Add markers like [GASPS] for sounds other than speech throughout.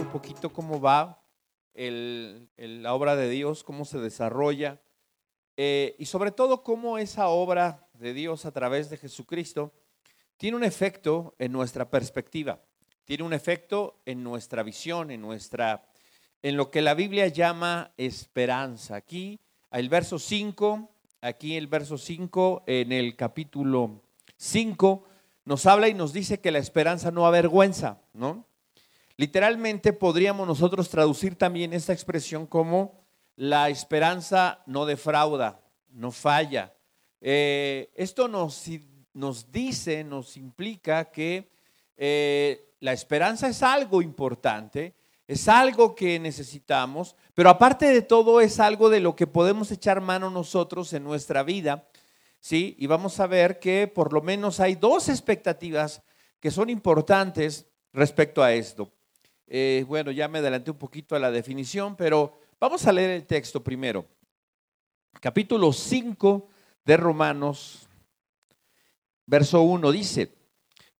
un poquito cómo va la obra de Dios, cómo se desarrolla eh, y sobre todo cómo esa obra de Dios a través de Jesucristo tiene un efecto en nuestra perspectiva, tiene un efecto en nuestra visión, en nuestra en lo que la Biblia llama esperanza. Aquí el verso 5, aquí el verso 5 en el capítulo 5 nos habla y nos dice que la esperanza no avergüenza, ¿no? Literalmente podríamos nosotros traducir también esta expresión como la esperanza no defrauda, no falla. Eh, esto nos, nos, dice, nos implica que eh, la esperanza es algo importante, es algo que necesitamos, pero aparte de todo es algo de lo que podemos echar mano nosotros en nuestra vida, ¿sí? Y vamos a ver que por lo menos hay dos expectativas que son importantes respecto a esto. Eh, bueno, ya me adelanté un poquito a la definición, pero vamos a leer el texto primero. Capítulo 5 de Romanos, verso 1 dice,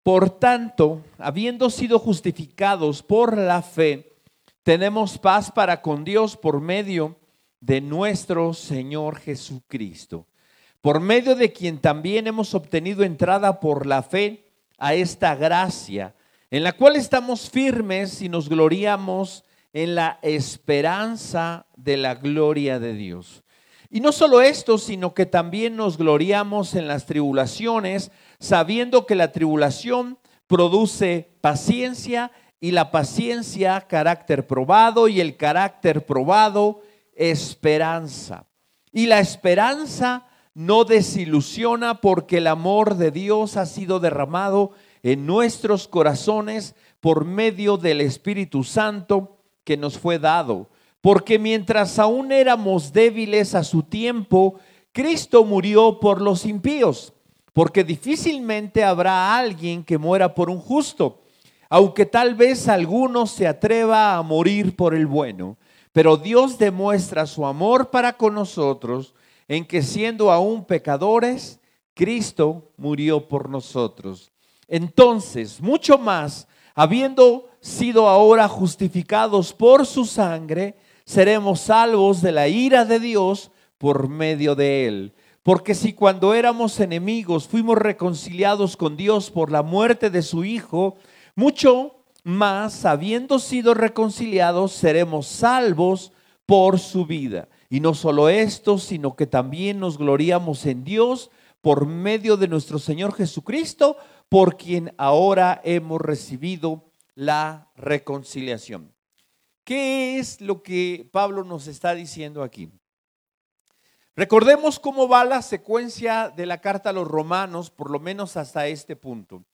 por tanto, habiendo sido justificados por la fe, tenemos paz para con Dios por medio de nuestro Señor Jesucristo, por medio de quien también hemos obtenido entrada por la fe a esta gracia en la cual estamos firmes y nos gloriamos en la esperanza de la gloria de Dios. Y no solo esto, sino que también nos gloriamos en las tribulaciones, sabiendo que la tribulación produce paciencia y la paciencia carácter probado y el carácter probado esperanza. Y la esperanza no desilusiona porque el amor de Dios ha sido derramado en nuestros corazones por medio del Espíritu Santo que nos fue dado. Porque mientras aún éramos débiles a su tiempo, Cristo murió por los impíos. Porque difícilmente habrá alguien que muera por un justo, aunque tal vez alguno se atreva a morir por el bueno. Pero Dios demuestra su amor para con nosotros en que siendo aún pecadores, Cristo murió por nosotros. Entonces, mucho más, habiendo sido ahora justificados por su sangre, seremos salvos de la ira de Dios por medio de él. Porque si cuando éramos enemigos fuimos reconciliados con Dios por la muerte de su Hijo, mucho más, habiendo sido reconciliados, seremos salvos por su vida. Y no solo esto, sino que también nos gloriamos en Dios por medio de nuestro Señor Jesucristo, por quien ahora hemos recibido la reconciliación. ¿Qué es lo que Pablo nos está diciendo aquí? Recordemos cómo va la secuencia de la carta a los romanos, por lo menos hasta este punto.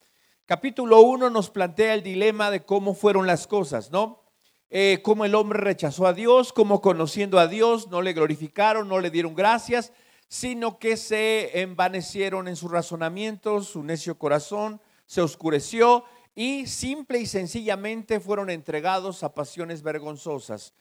Capítulo 1 nos plantea el dilema de cómo fueron las cosas, ¿no? Eh, cómo el hombre rechazó a Dios, cómo conociendo a Dios no le glorificaron, no le dieron gracias, sino que se envanecieron en sus razonamientos, su necio corazón se oscureció y simple y sencillamente fueron entregados a pasiones vergonzosas.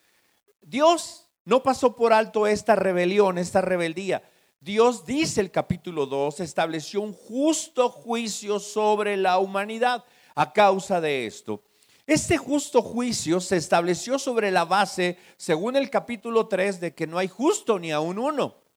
Dios no pasó por alto esta rebelión, esta rebeldía. Dios, dice el capítulo 2, estableció un justo juicio sobre la humanidad a causa de esto. Este justo juicio se estableció sobre la base, según el capítulo 3, de que no hay justo ni aún uno.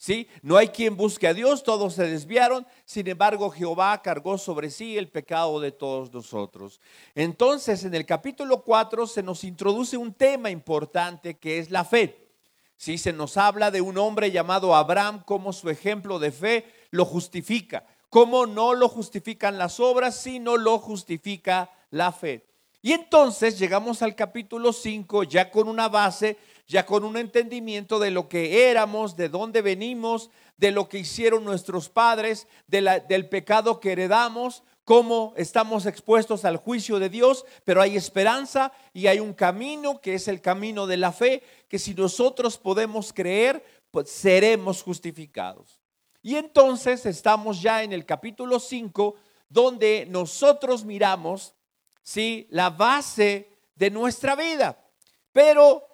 ¿Sí? No hay quien busque a Dios, todos se desviaron, sin embargo Jehová cargó sobre sí el pecado de todos nosotros. Entonces en el capítulo 4 se nos introduce un tema importante que es la fe. ¿Sí? Se nos habla de un hombre llamado Abraham como su ejemplo de fe lo justifica. Como no lo justifican las obras, sino lo justifica la fe. Y entonces llegamos al capítulo 5 ya con una base ya con un entendimiento de lo que éramos, de dónde venimos, de lo que hicieron nuestros padres, del pecado que heredamos, cómo estamos expuestos al juicio de Dios, pero hay esperanza y hay un camino que es el camino de la fe, que si nosotros podemos creer, pues seremos justificados. Y entonces estamos ya en el capítulo 5, donde nosotros miramos, ¿sí? La base de nuestra vida. Pero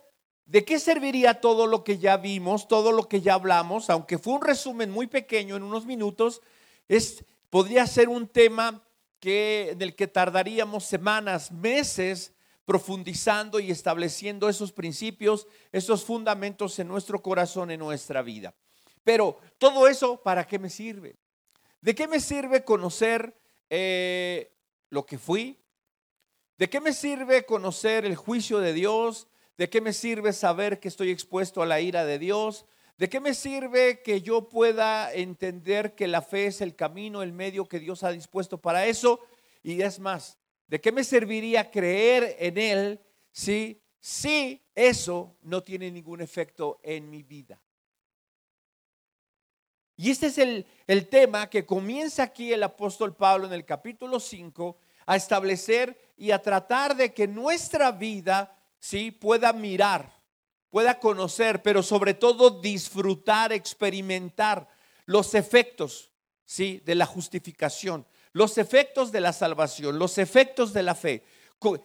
¿De qué serviría todo lo que ya vimos, todo lo que ya hablamos? Aunque fue un resumen muy pequeño en unos minutos, es, podría ser un tema que, en el que tardaríamos semanas, meses profundizando y estableciendo esos principios, esos fundamentos en nuestro corazón, en nuestra vida. Pero todo eso, ¿para qué me sirve? ¿De qué me sirve conocer eh, lo que fui? ¿De qué me sirve conocer el juicio de Dios? ¿De qué me sirve saber que estoy expuesto a la ira de Dios? ¿De qué me sirve que yo pueda entender que la fe es el camino, el medio que Dios ha dispuesto para eso? Y es más, ¿de qué me serviría creer en Él si, si eso no tiene ningún efecto en mi vida? Y este es el, el tema que comienza aquí el apóstol Pablo en el capítulo 5 a establecer y a tratar de que nuestra vida sí pueda mirar pueda conocer, pero sobre todo disfrutar, experimentar los efectos, ¿sí? De la justificación, los efectos de la salvación, los efectos de la fe,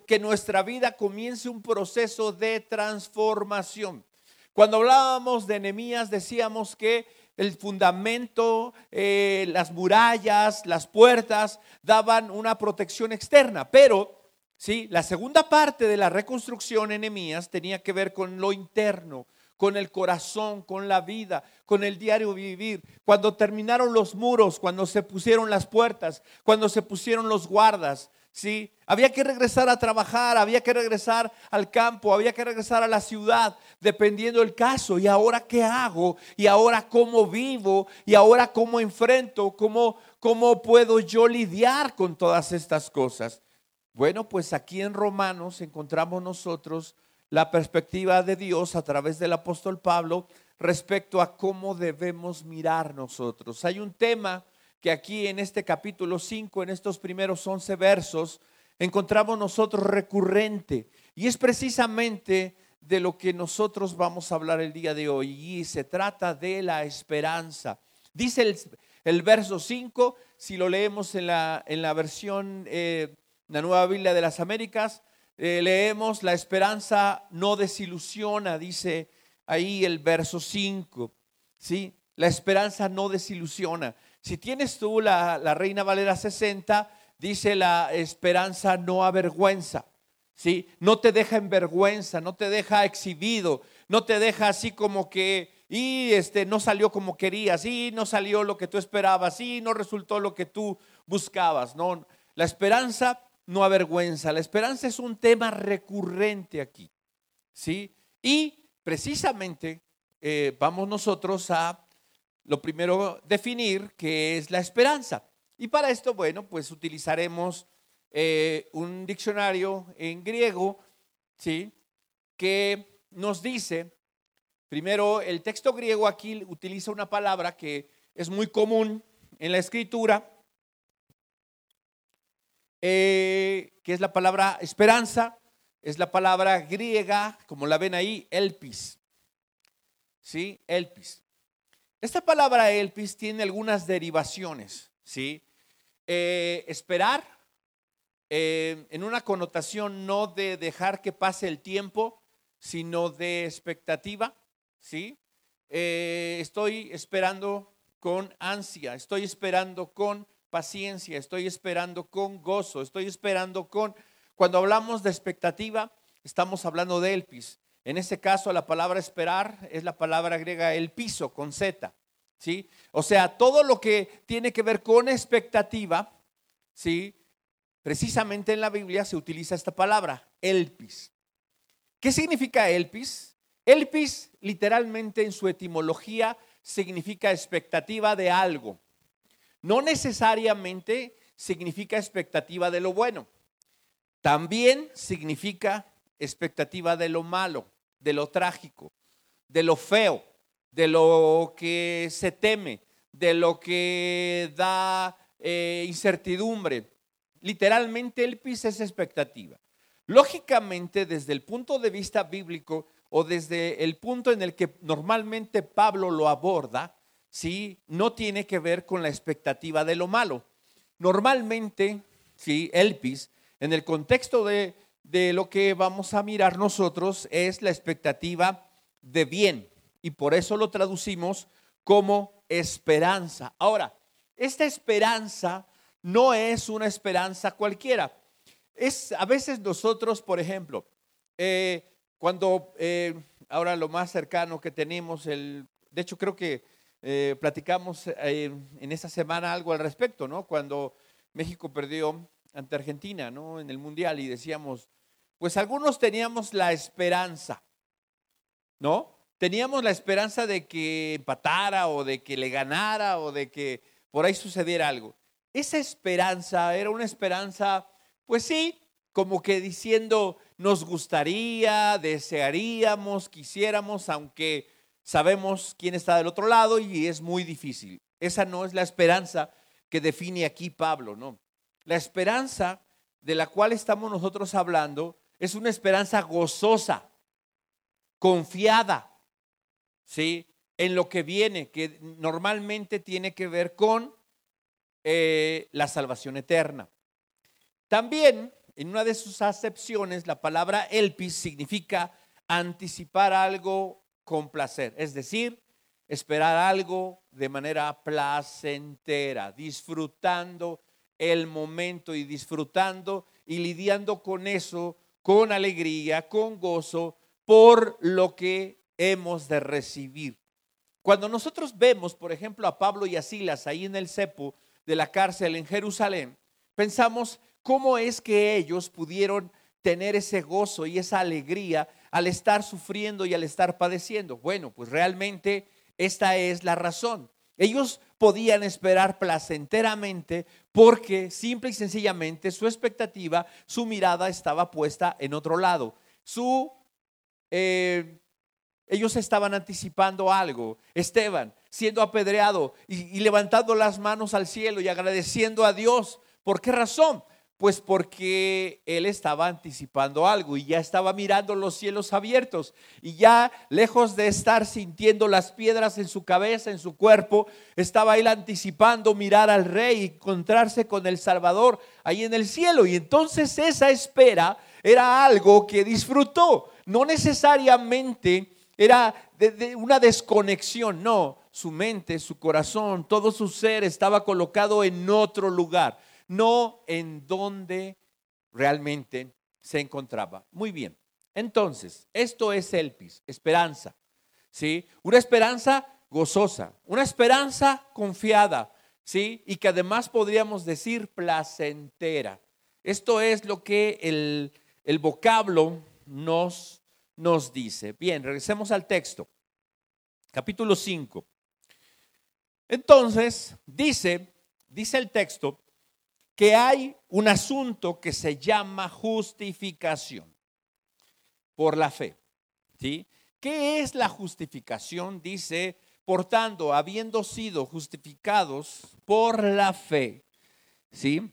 que nuestra vida comience un proceso de transformación. Cuando hablábamos de enemías decíamos que el fundamento, eh, las murallas, las puertas daban una protección externa, pero ¿sí? La segunda parte de la reconstrucción en tenía que ver con lo interno, con el corazón, con la vida, con el diario vivir. Cuando terminaron los muros, cuando se pusieron las puertas, cuando se pusieron los guardas, ¿sí? Había que regresar a trabajar, había que regresar al campo, había que regresar a la ciudad, dependiendo del caso. ¿Y ahora qué hago? ¿Y ahora cómo vivo? ¿Y ahora cómo enfrento? ¿Cómo, cómo puedo yo lidiar con todas estas cosas? Bueno, pues aquí en Romanos encontramos nosotros la perspectiva de Dios a través del apóstol Pablo respecto a cómo debemos mirar nosotros. Hay un tema que aquí en este capítulo 5, en estos primeros 11 versos, encontramos nosotros recurrente y es precisamente de lo que nosotros vamos a hablar el día de hoy y se trata de la esperanza. Dice el, verso 5, si lo leemos en la, en la versión... Eh, la Nueva Biblia de las Américas, eh, leemos, la esperanza no desilusiona, dice ahí el verso 5, ¿sí? La esperanza no desilusiona. Si tienes tú la, la Reina Valera 60, dice la esperanza no avergüenza, ¿sí? No te deja en vergüenza, no te deja exhibido, no te deja así como que y este no salió como querías, y no salió lo que tú esperabas, y no resultó lo que tú buscabas, no. La esperanza no avergüenza. La esperanza es un tema recurrente aquí. ¿sí? Y precisamente eh, vamos nosotros a lo primero definir qué es la esperanza. Y para esto, bueno, pues utilizaremos eh, un diccionario en griego, ¿sí? Que nos dice, primero, el texto griego aquí utiliza una palabra que es muy común en la escritura, eh, que es la palabra esperanza, es la palabra griega, como la ven ahí, elpis. ¿Sí? Elpis. Esta palabra elpis tiene algunas derivaciones, ¿sí? Eh, esperar eh, en una connotación no de dejar que pase el tiempo, sino de expectativa, ¿sí? estoy esperando con ansia, estoy esperando con paciencia, estoy esperando con gozo, estoy esperando con... Cuando hablamos de expectativa, estamos hablando de elpis. En este caso, la palabra esperar es la palabra griega el piso con Z. ¿sí? O sea, todo lo que tiene que ver con expectativa, ¿sí? precisamente en la Biblia se utiliza esta palabra, elpis. ¿Qué significa elpis? Elpis literalmente en su etimología significa expectativa de algo no necesariamente significa expectativa de lo bueno. También significa expectativa de lo malo, de lo trágico, de lo feo, de lo que se teme, de lo que da eh, incertidumbre. Literalmente el PIS es expectativa. Lógicamente, desde el punto de vista bíblico o desde el punto en el que normalmente Pablo lo aborda, ¿sí? no tiene que ver con la expectativa de lo malo. Normalmente, ¿sí? Elpis, en el contexto de, de lo que vamos a mirar nosotros, es la expectativa de bien. Y por eso lo traducimos como esperanza. Ahora, esta esperanza no es una esperanza cualquiera. es a veces nosotros, por ejemplo, eh, cuando eh, ahora lo más cercano que tenemos, el, de hecho creo que eh, platicamos en esta semana algo al respecto, ¿no? Cuando México perdió ante Argentina, ¿no? En el Mundial y decíamos, pues algunos teníamos la esperanza, ¿no? Teníamos la esperanza de que empatara o de que le ganara o de que por ahí sucediera algo. Esa esperanza era una esperanza, pues sí, como que diciendo, nos gustaría, desearíamos, quisiéramos, aunque sabemos quién está del otro lado y es muy difícil. Esa no es la esperanza que define aquí Pablo, ¿no? La esperanza de la cual estamos nosotros hablando es una esperanza gozosa, confiada, ¿sí? En lo que viene, que normalmente tiene que ver con eh, la salvación eterna. También, en una de sus acepciones, la palabra elpis significa anticipar algo con placer, es decir, esperar algo de manera placentera, disfrutando el momento y disfrutando y lidiando con eso con alegría, con gozo, por lo que hemos de recibir. Cuando nosotros vemos, por ejemplo, a Pablo y a Silas ahí en el cepo de la cárcel en Jerusalén, pensamos cómo es que ellos pudieron tener ese gozo y esa alegría al estar sufriendo y al estar padeciendo. Bueno, pues realmente esta es la razón. Ellos podían esperar placenteramente porque simple y sencillamente su expectativa, su mirada estaba puesta en otro lado. Su, eh, ellos estaban anticipando algo. Esteban siendo apedreado y, y levantando las manos al cielo y agradeciendo a Dios. ¿Por qué razón? Pues porque él estaba anticipando algo y ya estaba mirando los cielos abiertos. Y ya lejos de estar sintiendo las piedras en su cabeza, en su cuerpo, estaba él anticipando mirar al rey y encontrarse con el Salvador ahí en el cielo. Y entonces esa espera era algo que disfrutó, no necesariamente era una desconexión, no, su mente, su corazón, todo su ser estaba colocado en otro lugar no en donde realmente se encontraba. Muy bien. Entonces, esto es elpis, esperanza. ¿Sí? Una esperanza gozosa, una esperanza confiada, ¿sí? Y que además podríamos decir placentera. Esto es lo que el, el vocablo nos, nos dice. Bien, regresemos al texto. Capítulo 5. Entonces, dice, dice el texto, que hay un asunto que se llama justificación por la fe. ¿Sí? ¿Qué es la justificación? Dice, por tanto, habiendo sido justificados por la fe. ¿Sí?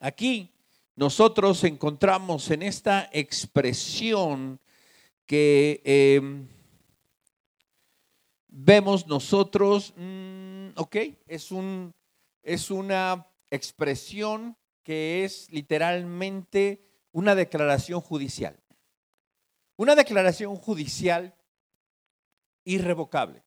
Aquí nosotros encontramos en esta expresión que em, vemos nosotros, mm, ok, es, un, es una expresión que es literalmente una declaración judicial. Una declaración judicial irrevocable,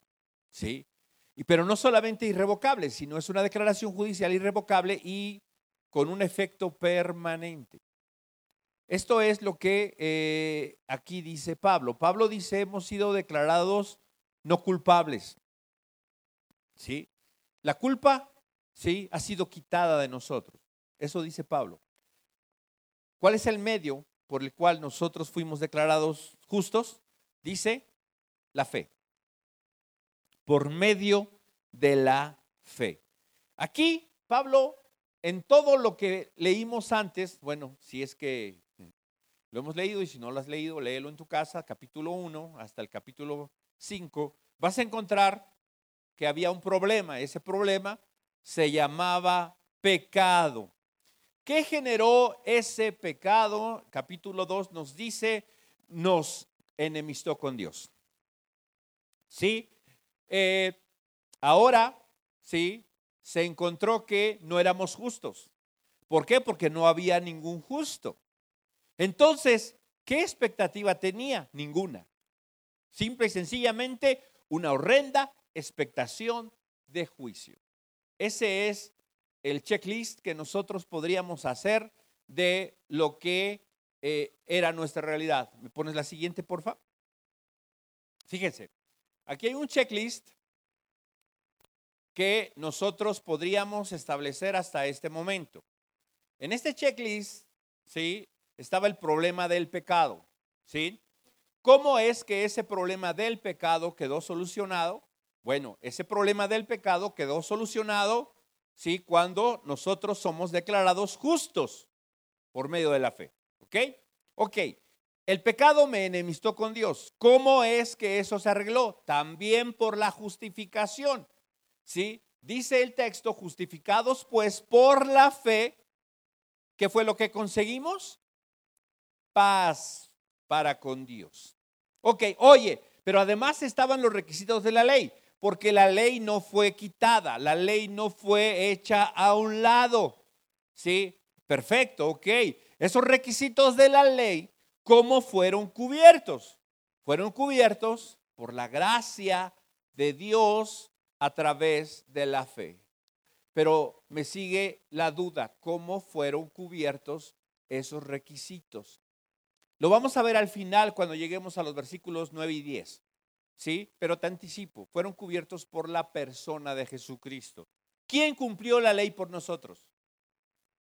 ¿sí? Y, pero no solamente irrevocable, sino es una declaración judicial irrevocable y con un efecto permanente. Esto es lo que eh, aquí dice Pablo. Pablo dice, hemos sido declarados no culpables. ¿Sí? La culpa ¿sí? ha sido quitada de nosotros. Eso dice Pablo. ¿Cuál es el medio por el cual nosotros fuimos declarados justos? Dice la fe. Por medio de la fe. Aquí Pablo, en todo lo que leímos antes, bueno, si es que lo hemos leído y si no lo has leído, léelo en tu casa, capítulo 1 hasta el capítulo 5, vas a encontrar que había un problema. Ese problema se llamaba pecado. ¿Qué generó ese pecado? Capítulo 2 nos dice, nos enemistó con Dios. ¿Sí? Eh, ahora, ¿sí? Se encontró que no éramos justos. ¿Por qué? Porque no había ningún justo. Entonces, ¿qué expectativa tenía? Ninguna. Simple y sencillamente una horrenda expectación de juicio. Ese es el checklist que nosotros podríamos hacer de lo que eh, era nuestra realidad. ¿Me pones la siguiente, por favor? Fíjense, aquí hay un checklist que nosotros podríamos establecer hasta este momento. En este checklist, ¿sí? Estaba el problema del pecado, ¿sí? ¿Cómo es que ese problema del pecado quedó solucionado? Bueno, ese problema del pecado quedó solucionado, ¿sí? Cuando nosotros somos declarados justos por medio de la fe, ¿ok? Ok, el pecado me enemistó con Dios. ¿Cómo es que eso se arregló? También por la justificación. ¿Sí? Dice el texto, justificados pues por la fe, ¿qué fue lo que conseguimos? Paz para con Dios. Ok, oye, pero además estaban los requisitos de la ley, porque la ley no fue quitada, la ley no fue hecha a un lado. ¿Sí? Perfecto, ok. Esos requisitos de la ley ¿Cómo fueron cubiertos? Fueron cubiertos por la gracia de Dios a través de la fe. Pero me sigue la duda, ¿cómo fueron cubiertos esos requisitos? Lo vamos a ver al final cuando lleguemos a los versículos 9 y 10. ¿Sí? Pero te anticipo, fueron cubiertos por la persona de Jesucristo. ¿Quién cumplió la ley por nosotros?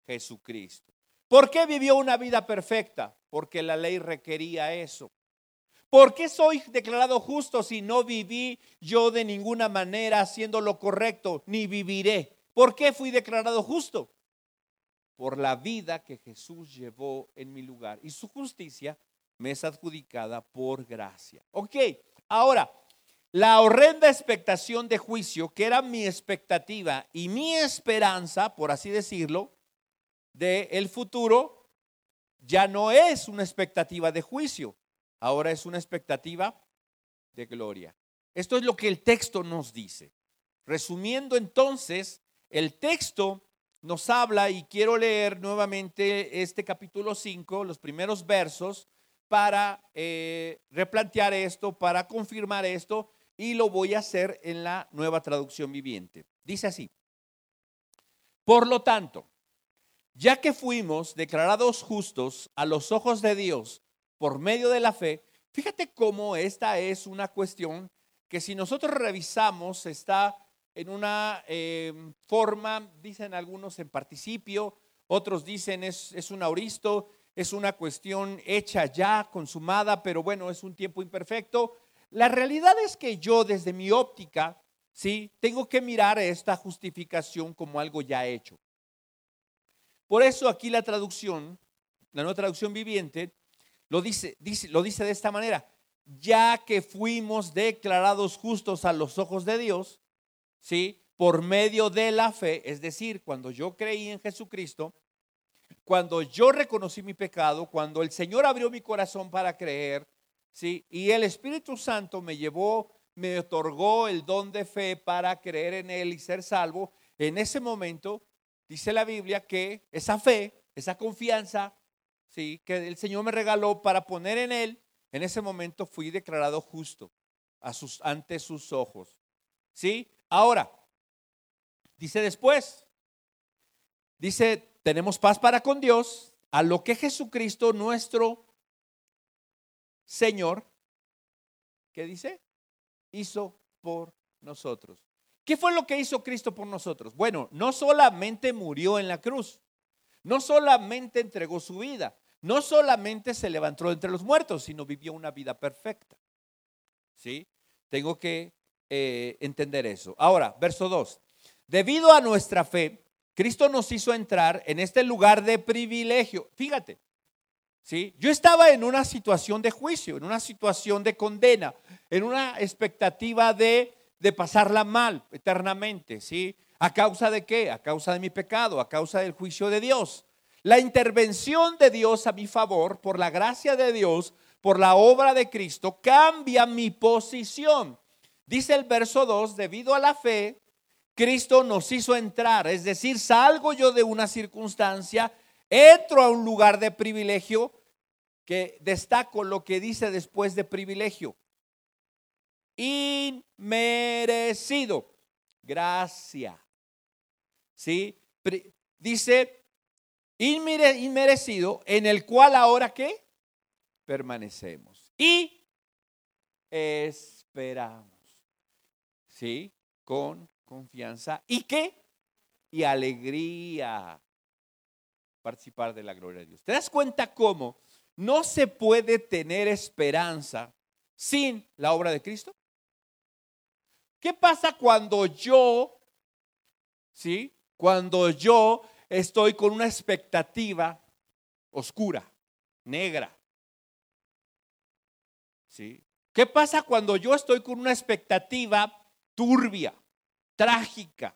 Jesucristo. ¿Por qué vivió una vida perfecta? Porque la ley requería eso. ¿Por qué soy declarado justo si no viví yo de ninguna manera haciendo lo correcto, ni viviré? ¿Por qué fui declarado justo? Por la vida que Jesús llevó en mi lugar. Y su justicia me es adjudicada por gracia. Ok, ahora, la horrenda expectación de juicio, que era mi expectativa y mi esperanza, por así decirlo, del el futuro ya no es una expectativa de juicio, ahora es una expectativa de gloria. Esto es lo que el texto nos dice. Resumiendo entonces, el texto nos habla, y quiero leer nuevamente este capítulo 5, los primeros versos, para eh, replantear esto, para confirmar esto, y lo voy a hacer en la nueva traducción viviente. Dice así, por lo tanto, ya que fuimos declarados justos a los ojos de Dios por medio de la fe, fíjate cómo esta es una cuestión que si nosotros revisamos está en una eh, forma, dicen algunos en participio, otros dicen es un auristo, es una cuestión hecha ya, consumada, pero bueno, es un tiempo imperfecto. La realidad es que yo desde mi óptica, sí, tengo que mirar esta justificación como algo ya hecho. Por eso aquí la traducción, la nueva traducción viviente, lo dice, dice, lo dice de esta manera, ya que fuimos declarados justos a los ojos de Dios, ¿sí? Por medio de la fe, es decir, cuando yo creí en Jesucristo, cuando yo reconocí mi pecado, cuando el Señor abrió mi corazón para creer, ¿sí? Y el Espíritu Santo me llevó, me otorgó el don de fe para creer en Él y ser salvo, en ese momento dice la Biblia que esa fe, esa confianza, ¿sí? que el Señor me regaló para poner en Él, en ese momento fui declarado justo a ante sus ojos. ¿Sí? Ahora, dice después, dice, tenemos paz para con Dios, a lo que Jesucristo, nuestro Señor, ¿qué dice? Hizo por nosotros. ¿Qué fue lo que hizo Cristo por nosotros? Bueno, no solamente murió en la cruz, no solamente entregó su vida, no solamente se levantó entre los muertos, sino vivió una vida perfecta. ¿Sí? Tengo que eh, entender eso. Ahora, verso 2. Debido a nuestra fe, Cristo nos hizo entrar en este lugar de privilegio. Fíjate, ¿sí? Yo estaba en una situación de juicio, en una situación de condena, en una expectativa de de pasarla mal eternamente, ¿sí? ¿A causa de qué? A causa de mi pecado, a causa del juicio de Dios. La intervención de Dios a mi favor, por la gracia de Dios, por la obra de Cristo, cambia mi posición. Dice el verso 2, debido a la fe, Cristo nos hizo entrar, es decir, salgo yo de una circunstancia, entro a un lugar de privilegio, que destaco lo que dice después de privilegio inmerecido. Gracia. ¿Sí? Dice, inmerecido, en el cual ahora qué? Permanecemos. Y esperamos. ¿Sí? Con confianza. ¿Y qué? Y alegría. Participar de la gloria de Dios. ¿Te das cuenta cómo no se puede tener esperanza sin la obra de Cristo? ¿Qué pasa cuando yo, sí, cuando yo estoy con una expectativa oscura, negra? ¿Sí? ¿Qué pasa cuando yo estoy con una expectativa turbia, trágica?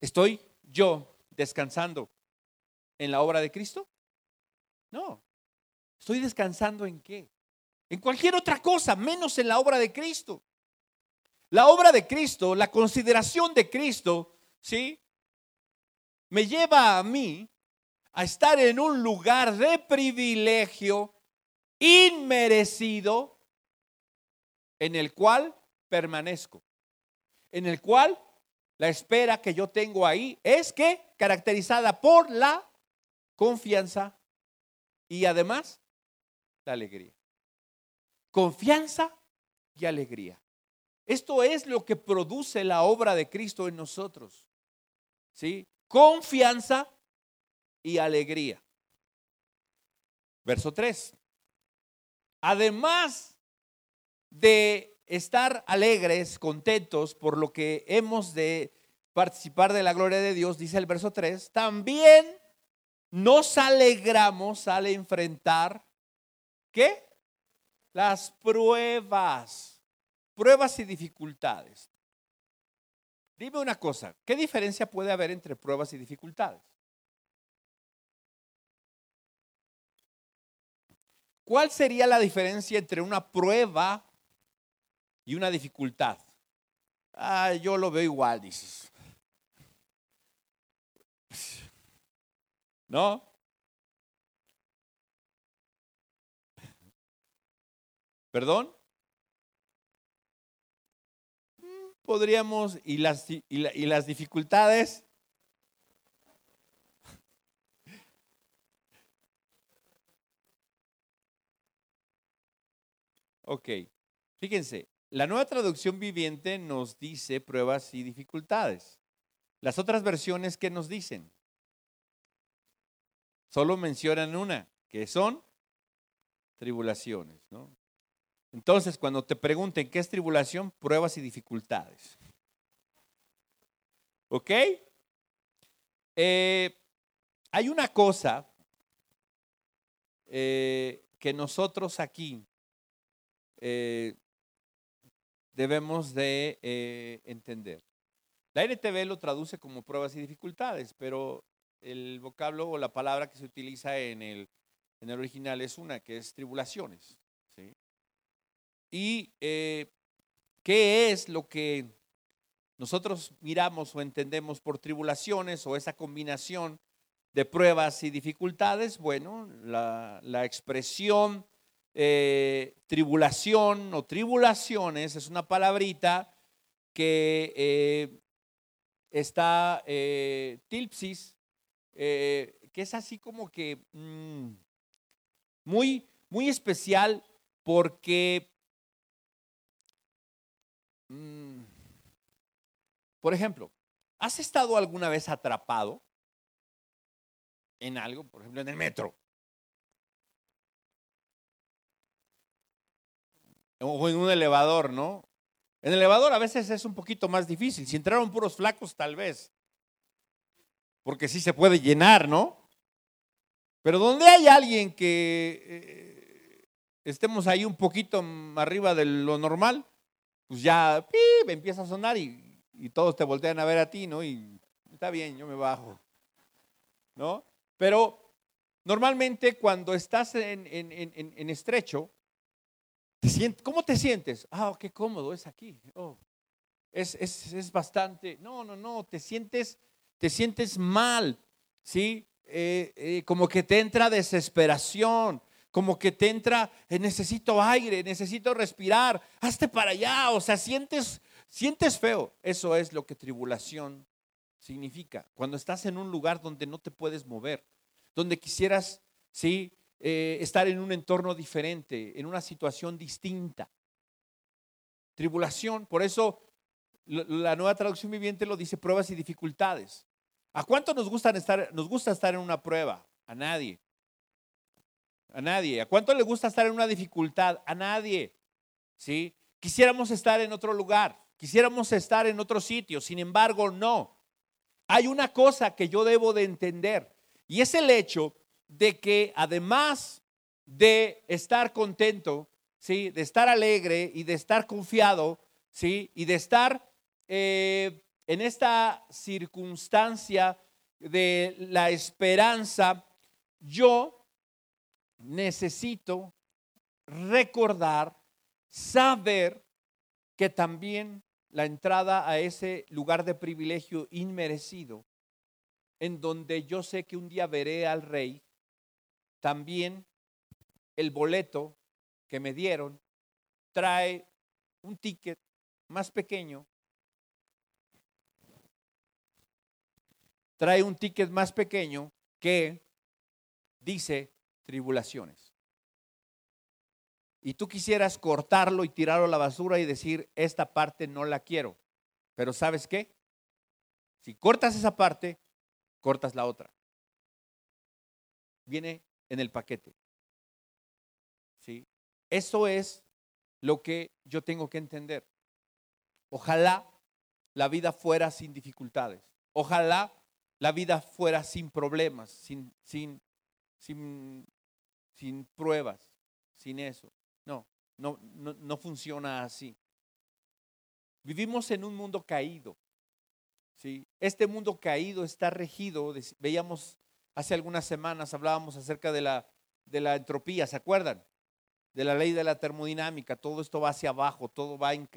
¿Estoy yo descansando en la obra de Cristo? No. ¿Estoy descansando en qué? En cualquier otra cosa, menos en la obra de Cristo. La obra de Cristo, la consideración de Cristo, ¿sí? Me lleva a mí a estar en un lugar de privilegio inmerecido en el cual permanezco, en el cual la espera que yo tengo ahí es que caracterizada por la confianza y además la alegría. Confianza y alegría. Esto es lo que produce la obra de Cristo en nosotros. ¿Sí? Confianza y alegría. Verso 3. Además de estar alegres, contentos por lo que hemos de participar de la gloria de Dios, dice el verso 3, también nos alegramos al enfrentar, ¿qué? Las pruebas, pruebas y dificultades. Dime una cosa, ¿qué diferencia puede haber entre pruebas y dificultades? ¿Cuál sería la diferencia entre una prueba y una dificultad? Ah, yo lo veo igual, dices. ¿No? ¿Perdón? Podríamos, y las, y, y las dificultades, Ok, fíjense, la nueva traducción viviente nos dice pruebas y dificultades. Las otras versiones, ¿qué nos dicen? Solo mencionan una, que son tribulaciones, ¿no? Entonces, cuando te pregunten qué es tribulación, pruebas y dificultades. ¿Ok? Eh, hay una cosa eh, que nosotros aquí eh, debemos de entender. La NTV lo traduce como pruebas y dificultades, pero el vocablo o la palabra que se utiliza en el, en el original es una, que es tribulaciones. ¿Y eh, qué es lo que nosotros miramos o entendemos por tribulaciones o esa combinación de pruebas y dificultades? Bueno, la, expresión eh, tribulación o tribulaciones es una palabrita que eh, está tilpsis, que es así como que mm, muy, muy especial porque Mm. Por ejemplo, ¿has estado alguna vez atrapado en algo? Por ejemplo, en el metro. O en un elevador, ¿no? En el elevador a veces es un poquito más difícil. Si entraron puros flacos, tal vez. Porque sí se puede llenar, ¿no? Pero donde hay alguien que eh, estemos ahí un poquito arriba de lo normal, pues ya empieza a sonar y, todos te voltean a ver a ti, ¿no? Y está bien, yo me bajo, ¿no? Pero normalmente cuando estás en, estrecho, ¿cómo te sientes? Ah, qué cómodo es aquí. Oh, es, bastante, no, no, no, te sientes, te sientes mal, ¿sí? Eh, eh, como que te entra desesperación, como que te entra, eh, necesito aire, necesito respirar, hazte para allá, o sea, sientes, sientes feo. Eso es lo que tribulación significa? Cuando estás en un lugar donde no te puedes mover, donde quisieras, sí, eh, estar en un entorno diferente, en una situación distinta. Tribulación, por eso la nueva traducción viviente lo dice pruebas y dificultades. ¿A cuánto nos gusta estar, nos gusta estar en una prueba? A nadie. A nadie. ¿A cuánto le gusta estar en una dificultad? A nadie. ¿Sí? Quisiéramos estar en otro lugar, quisiéramos estar en otro sitio, sin embargo, no. Hay una cosa que yo debo de entender y es el hecho de que además de estar contento, ¿sí? de estar alegre y de estar confiado, ¿sí? y de estar eh, en esta circunstancia de la esperanza, yo necesito recordar, saber que también la entrada a ese lugar de privilegio inmerecido, en donde yo sé que un día veré al rey, también el boleto que me dieron trae un ticket más pequeño, trae un ticket más pequeño que dice tribulaciones. Y tú quisieras cortarlo y tirarlo a la basura y decir, esta parte no la quiero. Pero ¿sabes qué? Si cortas esa parte, cortas la otra. Viene en el paquete. ¿Sí? Eso es lo que yo tengo que entender. Ojalá la vida fuera sin dificultades. Ojalá la vida fuera sin problemas, sin, sin, sin, sin pruebas, sin eso. No, no, no, no funciona así. Vivimos en un mundo caído. ¿sí? Este mundo caído está regido, veíamos hace algunas semanas, hablábamos acerca de la, de la entropía, ¿se acuerdan? De la ley de la termodinámica, todo esto va hacia abajo, todo va en,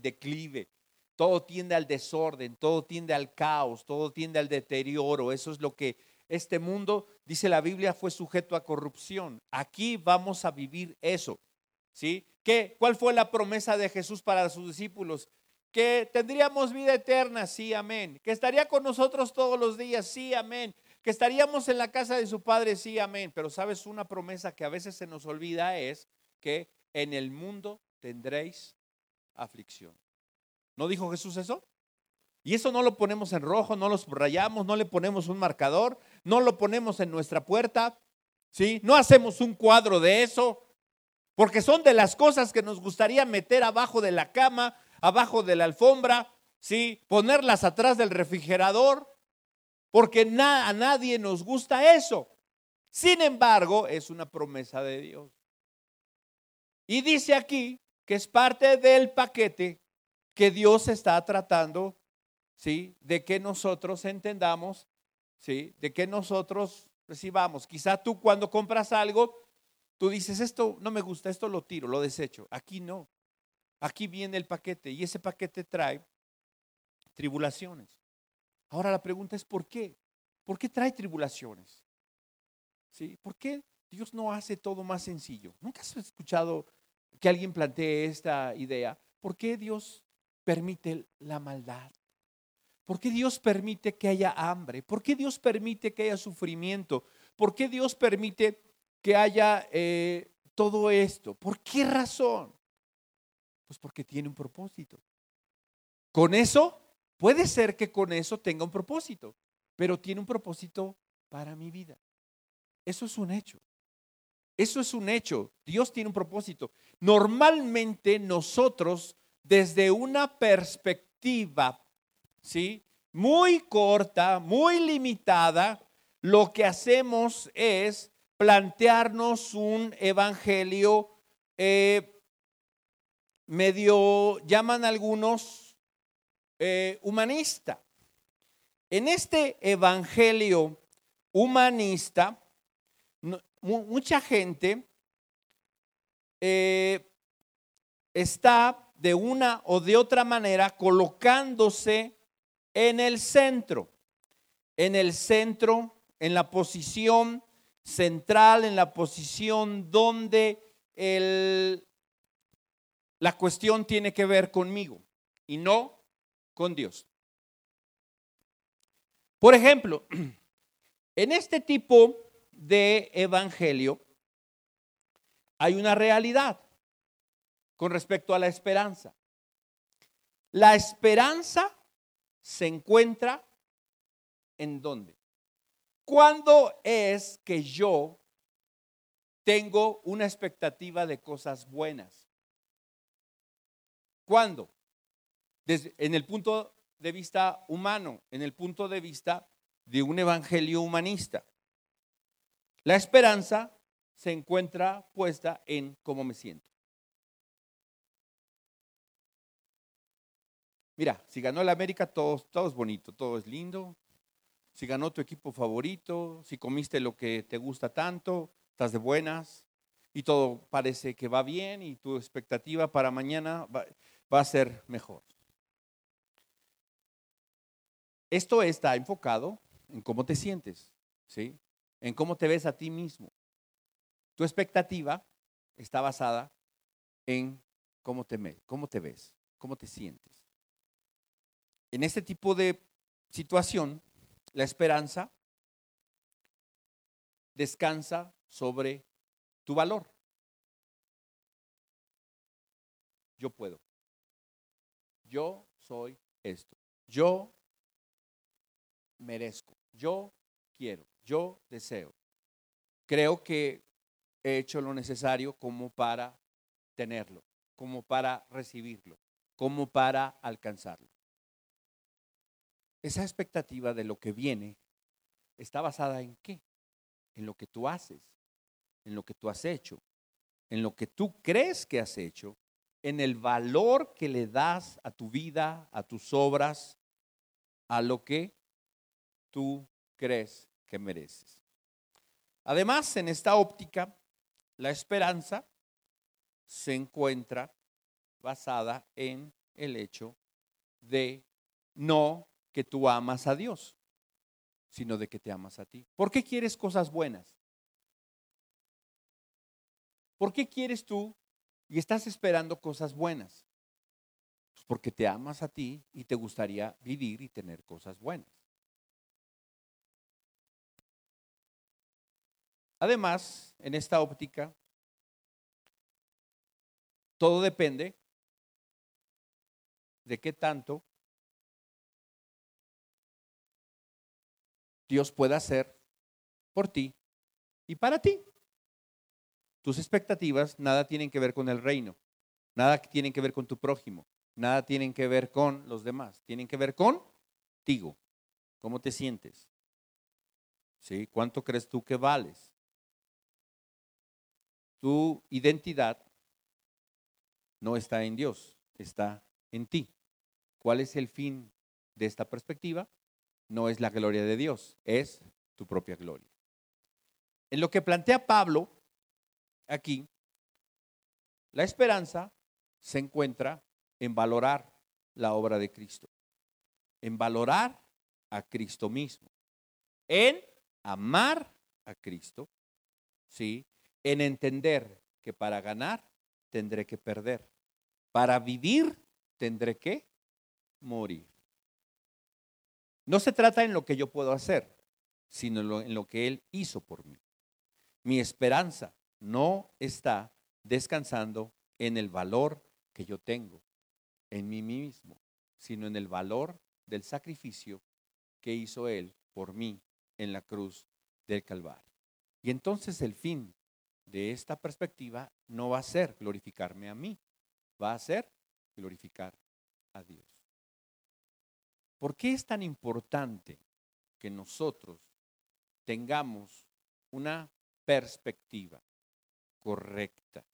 declive, todo tiende al desorden, todo tiende al caos, todo tiende al deterioro, eso es lo que este mundo, dice la Biblia, fue sujeto a corrupción. Aquí vamos a vivir eso. ¿Sí? ¿Qué, ¿Cuál fue la promesa de Jesús para sus discípulos? Que tendríamos vida eterna, sí, amén. Que estaría con nosotros todos los días, sí, amén. Que estaríamos en la casa de su Padre, sí, amén. Pero sabes, una promesa que a veces se nos olvida es que en el mundo tendréis aflicción. ¿No dijo Jesús eso? Y eso no lo ponemos en rojo, no lo rayamos, no le ponemos un marcador, no lo ponemos en nuestra puerta, ¿sí? No hacemos un cuadro de eso, porque son de las cosas que nos gustaría meter abajo de la cama, abajo de la alfombra, ¿sí? Ponerlas atrás del refrigerador, porque a nadie nos gusta eso. Sin embargo, es una promesa de Dios. Y dice aquí que es parte del paquete que Dios está tratando, ¿sí? De que nosotros entendamos, ¿sí? De que nosotros recibamos. Quizá tú cuando compras algo, Tú dices, esto no me gusta, esto lo tiro, lo desecho. Aquí no. Aquí viene el paquete y ese paquete trae tribulaciones. Ahora la pregunta es, ¿por qué? ¿Por qué trae tribulaciones? ¿Sí? ¿Por qué Dios no hace todo más sencillo? ¿Nunca has escuchado que alguien plantee esta idea? ¿Por qué Dios permite la maldad? ¿Por qué Dios permite que haya hambre? ¿Por qué Dios permite que haya sufrimiento? ¿Por qué Dios permite que haya eh, todo esto. ¿Por qué razón? Pues porque tiene un propósito. Con eso, puede ser que con eso tenga un propósito, pero tiene un propósito para mi vida. Eso es un hecho. Eso es un hecho. Dios tiene un propósito. Normalmente nosotros, desde una perspectiva, ¿sí? Muy corta, muy limitada, lo que hacemos es plantearnos un evangelio eh, medio, llaman algunos, eh, humanista. En este evangelio humanista, mucha gente eh, está de una o de otra manera colocándose en el centro, en el centro, en la posición central, en la posición donde la cuestión tiene que ver conmigo y no con Dios. Por ejemplo, [CLEARS THROAT] en este tipo de evangelio hay una realidad con respecto a la esperanza. La esperanza se encuentra en dónde? ¿Cuándo es que yo tengo una expectativa de cosas buenas? ¿Cuándo? En el punto de vista humano, en el punto de vista de un evangelio humanista. La esperanza se encuentra puesta en cómo me siento. Mira, si ganó el América, todo, es bonito, todo es lindo. Si ganó tu equipo favorito, si comiste lo que te gusta tanto, estás de buenas y todo parece que va bien y tu expectativa para mañana va a ser mejor. Esto está enfocado en cómo te sientes, ¿sí? En cómo te ves a ti mismo. Tu expectativa está basada en cómo te, cómo te ves, cómo te sientes en este tipo de situación, la esperanza descansa sobre tu valor. Yo puedo. Yo soy esto. Yo merezco. Yo quiero. Yo deseo. Creo que he hecho lo necesario como para tenerlo, como para recibirlo, como para alcanzarlo. Esa expectativa de lo que viene está basada en qué? En lo que tú haces, en lo que tú has hecho, en lo que tú crees que has hecho, en el valor que le das a tu vida, a tus obras, a lo que tú crees que mereces. Además, en esta óptica, la esperanza se encuentra basada en el hecho de no que tú amas a Dios, sino de que te amas a ti. ¿Por qué quieres cosas buenas? ¿Por qué quieres tú y estás esperando cosas buenas? Pues porque te amas a ti y te gustaría vivir y tener cosas buenas. Además, en esta óptica, todo depende de qué tanto Dios puede hacer por ti y para ti. Tus expectativas nada tienen que ver con el reino, nada tienen que ver con tu prójimo, nada tienen que ver con los demás, tienen que ver contigo. ¿Cómo te sientes? ¿Cuánto crees tú que vales? Tu identidad no está en Dios, está en ti. ¿Cuál es el fin de esta perspectiva? no es la gloria de Dios, es tu propia gloria. En lo que plantea Pablo aquí, la esperanza se encuentra en valorar la obra de Cristo, en valorar a Cristo mismo, en amar a Cristo, ¿sí? En entender que para ganar tendré que perder, para vivir tendré que morir. No se trata en lo que yo puedo hacer, sino en lo que Él hizo por mí. Mi esperanza no está descansando en el valor que yo tengo, en mí mismo, sino en el valor del sacrificio que hizo Él por mí en la cruz del Calvario. Y entonces el fin de esta perspectiva no va a ser glorificarme a mí, va a ser glorificar a Dios. ¿Por qué es tan importante que nosotros tengamos una perspectiva correcta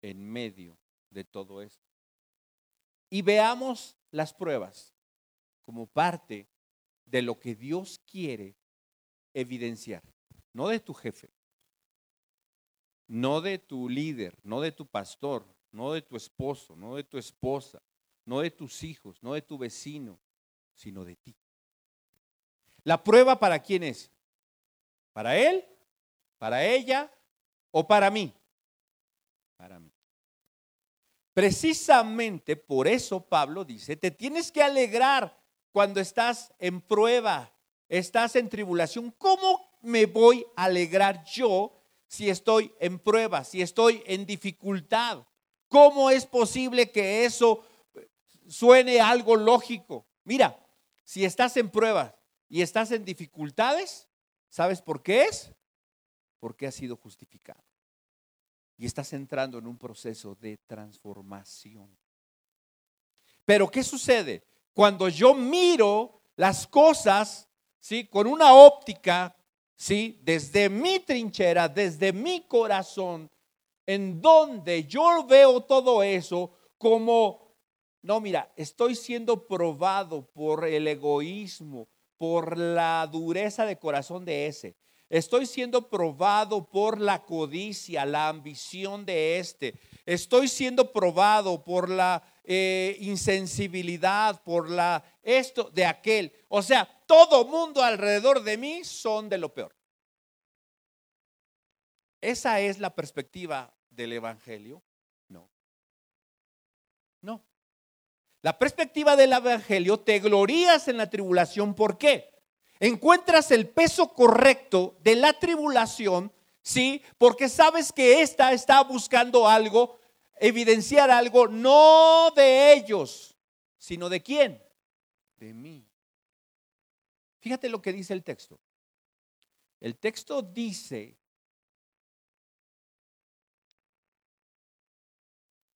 en medio de todo esto? Y veamos las pruebas como parte de lo que Dios quiere evidenciar, no de tu jefe, no de tu líder, no de tu pastor, no de tu esposo, no de tu esposa, no de tus hijos, no de tu vecino, sino de ti. ¿La prueba para quién es? ¿Para él? ¿Para ella? ¿O para mí? Para mí. Precisamente por eso Pablo dice, te tienes que alegrar cuando estás en prueba. estás en tribulación, ¿cómo me voy a alegrar yo si estoy en prueba, si estoy en dificultad? ¿Cómo es posible que eso suene algo lógico? Mira, si estás en prueba y estás en dificultades, ¿sabes por qué es? Porque has sido justificado. Y estás entrando en un proceso de transformación. Pero ¿qué sucede? Cuando yo miro las cosas, ¿sí? Con una óptica, ¿sí? Desde mi trinchera, desde mi corazón, en donde yo veo todo eso como, no, mira, estoy siendo probado por el egoísmo, por la dureza de corazón de ese. Estoy siendo probado por la codicia, la ambición de este. Estoy siendo probado por la eh, insensibilidad, por la esto de aquel. O sea, todo mundo alrededor de mí son de lo peor. Esa es la perspectiva del Evangelio? No. No. La perspectiva del Evangelio, te glorías en la tribulación. ¿Por qué? Encuentras el peso correcto de la tribulación, ¿sí? Porque sabes que ésta está buscando algo, evidenciar algo, no de ellos, sino de quién? De mí. Fíjate lo que dice el texto. El texto dice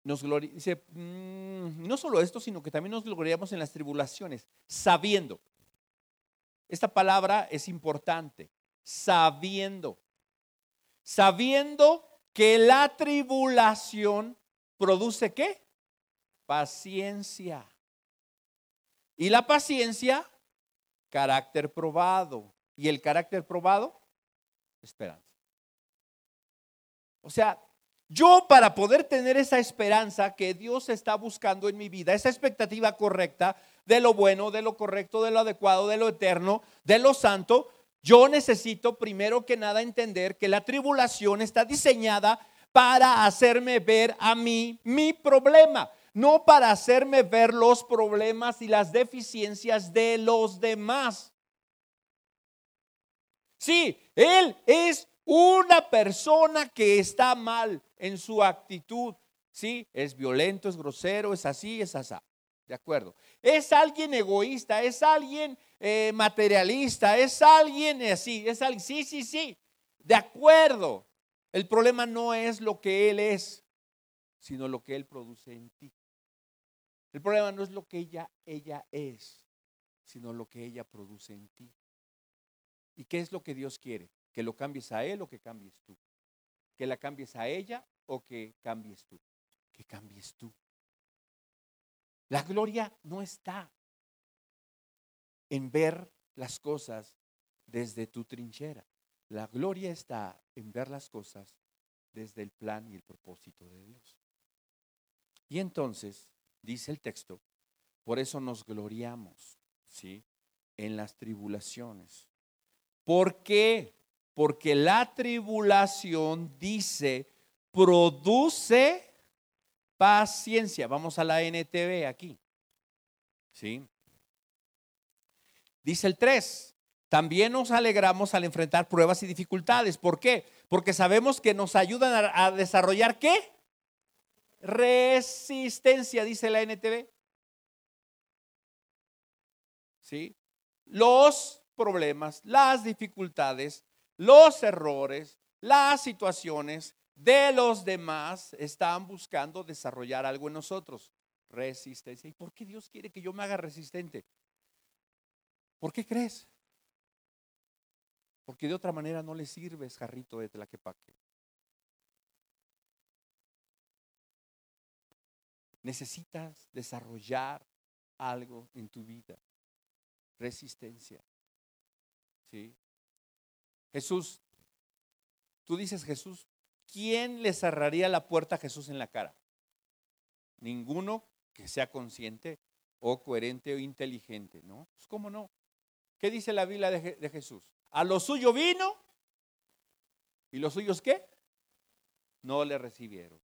nos dice, mm, no solo esto, sino que también nos gloriamos en las tribulaciones, sabiendo. Esta palabra es importante, sabiendo. Sabiendo que la tribulación produce qué? Paciencia. Y la paciencia, carácter probado. Y el carácter probado, esperanza. O sea, yo para poder tener esa esperanza que Dios está buscando en mi vida, esa expectativa correcta de lo bueno, de lo correcto, de lo adecuado, de lo eterno, de lo santo, yo necesito primero que nada entender que la tribulación está diseñada para hacerme ver a mí mi problema, no para hacerme ver los problemas y las deficiencias de los demás. Sí, Él es una persona que está mal en su actitud, ¿sí? Es violento, es grosero, es así, es así. ¿De acuerdo? Es alguien egoísta, es alguien eh, materialista, es alguien así, es alguien, sí, sí, sí. De acuerdo. El problema no es lo que Él es, sino lo que Él produce en ti. El problema no es lo que ella, ella es, sino lo que ella produce en ti. ¿Y qué es lo que Dios quiere? Que lo cambies a Él o que cambies tú. Que la cambies a ella o que cambies tú. Que cambies tú. La gloria no está en ver las cosas desde tu trinchera. La gloria está en ver las cosas desde el plan y el propósito de Dios. Y entonces, dice el texto, por eso nos gloriamos, ¿sí? En las tribulaciones. ¿Por qué? Porque la tribulación, dice, produce paciencia. Vamos a la NTV aquí. ¿Sí? Dice el 3. También nos alegramos al enfrentar pruebas y dificultades. ¿Por qué? Porque sabemos que nos ayudan a, a desarrollar qué? Resistencia, dice la NTV. ¿Sí? Los problemas, las dificultades los errores, las situaciones de los demás están buscando desarrollar algo en nosotros. Resistencia. ¿Y por qué Dios quiere que yo me haga resistente? ¿Por qué crees? Porque de otra manera no le sirves, jarrito de tlaquepaque. Necesitas desarrollar algo en tu vida. Resistencia. ¿Sí? Jesús, tú dices Jesús, ¿quién le cerraría la puerta a Jesús en la cara? Ninguno que sea consciente o coherente o inteligente, ¿no? Pues, ¿Cómo no? ¿Qué dice la Biblia de, de Jesús? A lo suyo vino y los suyos qué? No le recibieron.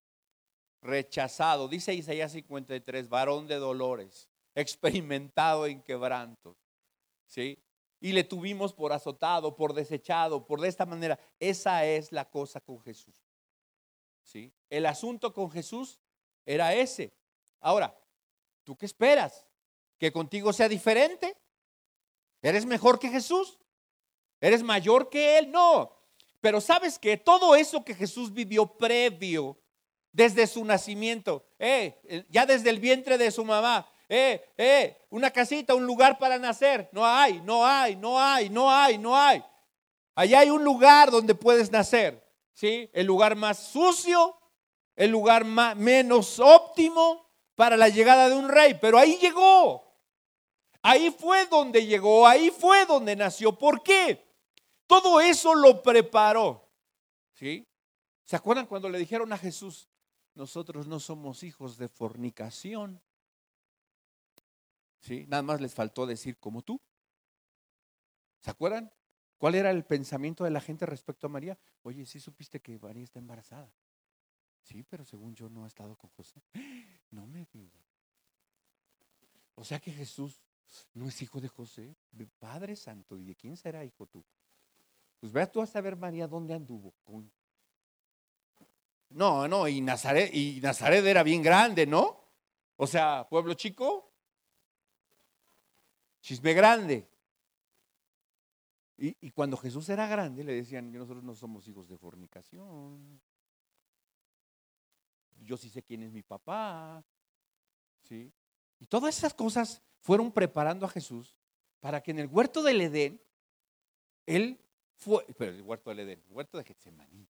Rechazado, dice Isaías 53, varón de dolores, experimentado en quebrantos. ¿Sí? Y le tuvimos por azotado, por desechado, por de esta manera. Esa es la cosa con Jesús. ¿Sí? El asunto con Jesús era ese. Ahora, ¿tú qué esperas? ¿Que contigo sea diferente? ¿Eres mejor que Jesús? ¿Eres mayor que Él? No. Pero sabes que todo eso que Jesús vivió previo, desde su nacimiento, eh, ya desde el vientre de su mamá, eh, eh, una casita, un lugar para nacer. No hay, no hay, no hay, no hay, no hay. Allá hay un lugar donde puedes nacer, ¿sí? El lugar más sucio, el lugar más, menos óptimo para la llegada de un rey, pero ahí llegó. Ahí fue donde llegó, ahí fue donde nació. ¿Por qué? Todo eso lo preparó. ¿Sí? ¿Se acuerdan cuando le dijeron a Jesús, nosotros no somos hijos de fornicación? ¿Sí? Nada más les faltó decir como tú. ¿Se acuerdan? ¿Cuál era el pensamiento de la gente respecto a María? Oye, sí supiste que María está embarazada. Sí, pero según yo no ha estado con José. [GASPS] No me digas. O sea que Jesús no es hijo de José, de Padre Santo. ¿Y de quién será hijo tú? Pues vea tú a saber María dónde anduvo. No, no, y Nazaret, y Nazaret era bien grande, ¿no? O sea, pueblo chico, Chisme grande. Y, cuando Jesús era grande, le decían, nosotros no somos hijos de fornicación. Yo sí sé quién es mi papá. ¿Sí? Y todas esas cosas fueron preparando a Jesús para que en el huerto del Edén, él fue, pero el huerto del Edén, el huerto de Getsemaní,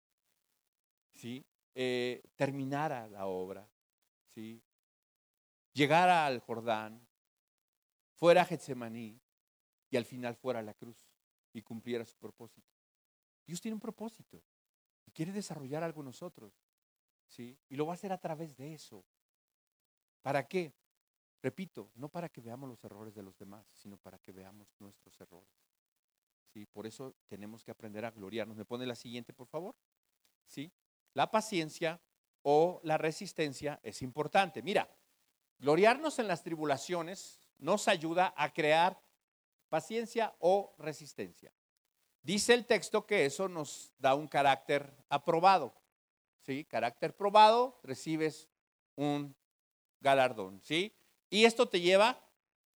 ¿sí? Eh, terminara la obra, ¿sí? llegara al Jordán, fuera a Getsemaní y al final fuera a la cruz y cumpliera su propósito. Dios tiene un propósito y quiere desarrollar algo en nosotros. ¿sí? Y lo va a hacer a través de eso. ¿Para qué? Repito, no para que veamos los errores de los demás, sino para que veamos nuestros errores. ¿Sí? Por eso tenemos que aprender a gloriarnos. ¿Me pone la siguiente, por favor? ¿Sí? La paciencia o la resistencia es importante. Mira, gloriarnos en las tribulaciones nos ayuda a crear paciencia o resistencia. Dice el texto que eso nos da un carácter aprobado. ¿Sí? Carácter probado, recibes un galardón. ¿Sí? Y esto te lleva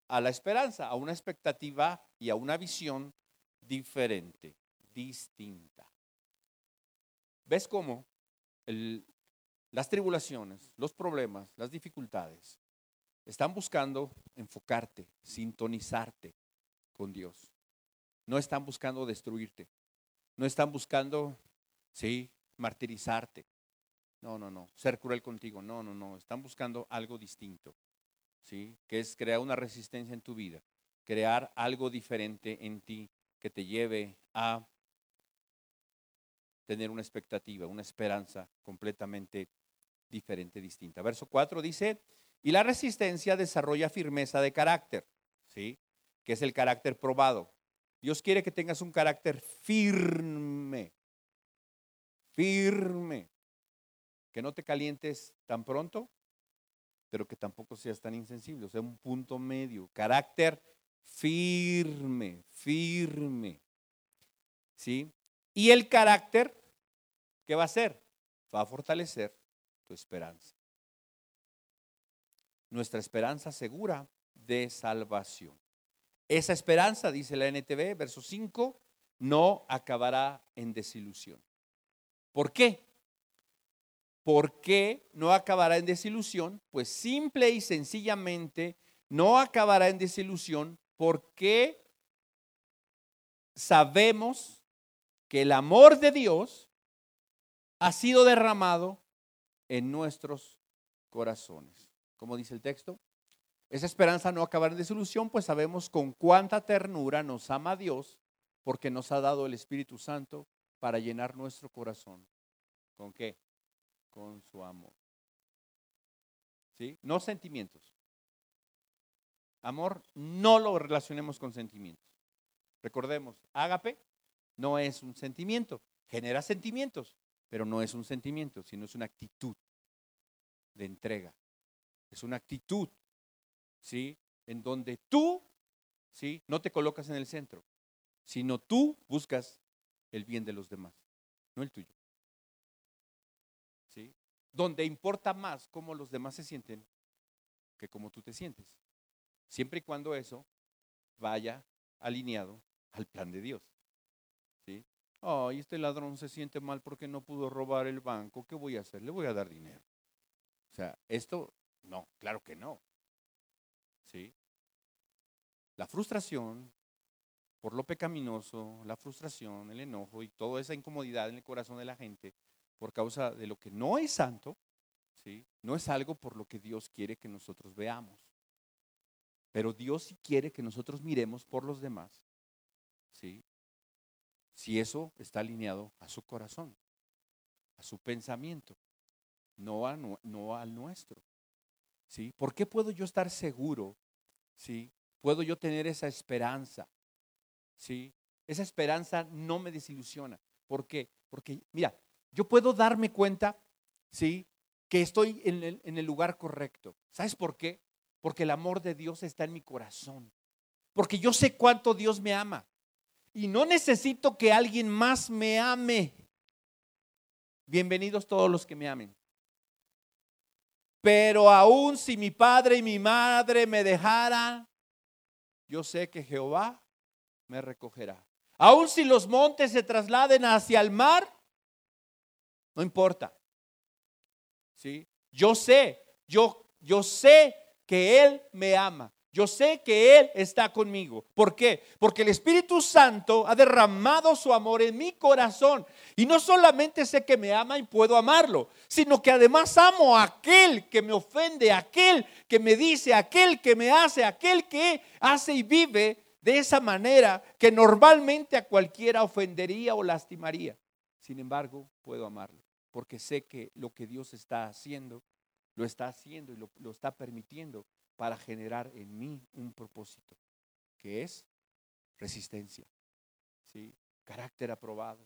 a la esperanza, a una expectativa y a una visión diferente, distinta. ¿Ves cómo las tribulaciones, los problemas, las dificultades están buscando enfocarte, sintonizarte con Dios. No están buscando destruirte. No están buscando, sí, martirizarte. No, no, no. Ser cruel contigo. No, no, no. Están buscando algo distinto. ¿Sí? Que es crear una resistencia en tu vida. Crear algo diferente en ti que te lleve a tener una expectativa, una esperanza completamente diferente, distinta. Verso 4 dice, y la resistencia desarrolla firmeza de carácter, ¿sí? Que es el carácter probado. Dios quiere que tengas un carácter firme, firme, que no te calientes tan pronto, pero que tampoco seas tan insensible, o sea, un punto medio, carácter firme, firme. ¿Sí? Y el carácter, ¿qué va a hacer? Va a fortalecer tu esperanza nuestra esperanza segura de salvación. Esa esperanza, dice la NTV, verso 5, no acabará en desilusión. ¿Por qué? ¿Por qué no acabará en desilusión? Pues simple y sencillamente no acabará en desilusión porque sabemos que el amor de Dios ha sido derramado en nuestros corazones como dice el texto. Esa esperanza no acabará en desilusión, pues sabemos con cuánta ternura nos ama Dios, porque nos ha dado el Espíritu Santo para llenar nuestro corazón. ¿Con qué? Con su amor. ¿Sí? No sentimientos. Amor no lo relacionemos con sentimientos. Recordemos, ágape no es un sentimiento, genera sentimientos, pero no es un sentimiento, sino es una actitud de entrega, es una actitud, ¿sí? En donde tú, ¿sí? No te colocas en el centro, sino tú buscas el bien de los demás, no el tuyo. ¿Sí? Donde importa más cómo los demás se sienten que cómo tú te sientes. Siempre y cuando eso vaya alineado al plan de Dios. ¿Sí? Ay, este ladrón se siente mal porque no pudo robar el banco. ¿Qué voy a hacer? Le voy a dar dinero. O sea, esto, no, claro que no. ¿Sí? La frustración por lo pecaminoso, la frustración, el enojo y toda esa incomodidad en el corazón de la gente por causa de lo que no es santo, ¿sí? no es algo por lo que Dios quiere que nosotros veamos. Pero Dios sí quiere que nosotros miremos por los demás. ¿sí? Si eso está alineado a su corazón, a su pensamiento, no, a, no al nuestro. ¿Sí? ¿Por qué puedo yo estar seguro? ¿sí? Puedo yo tener esa esperanza. ¿sí? Esa esperanza no me desilusiona. ¿Por qué? Porque, mira, yo puedo darme cuenta, ¿sí? Que estoy en el, en el lugar correcto. ¿Sabes por qué? Porque el amor de Dios está en mi corazón. Porque yo sé cuánto Dios me ama. Y no necesito que alguien más me ame. Bienvenidos todos los que me amen. Pero aún si mi padre y mi madre me dejaran, yo sé que Jehová me recogerá. Aún si los montes se trasladen hacia el mar, no importa. ¿Sí? Yo sé, yo, yo sé que Él me ama. Yo sé que Él está conmigo. ¿Por qué? Porque el Espíritu Santo ha derramado su amor en mi corazón. Y no solamente sé que me ama y puedo amarlo, sino que además amo a aquel que me ofende, aquel que me dice, aquel que me hace, aquel que hace y vive de esa manera que normalmente a cualquiera ofendería o lastimaría. Sin embargo, puedo amarlo, porque sé que lo que Dios está haciendo, lo está haciendo y lo, lo está permitiendo para generar en mí un propósito, que es resistencia, ¿sí? carácter aprobado,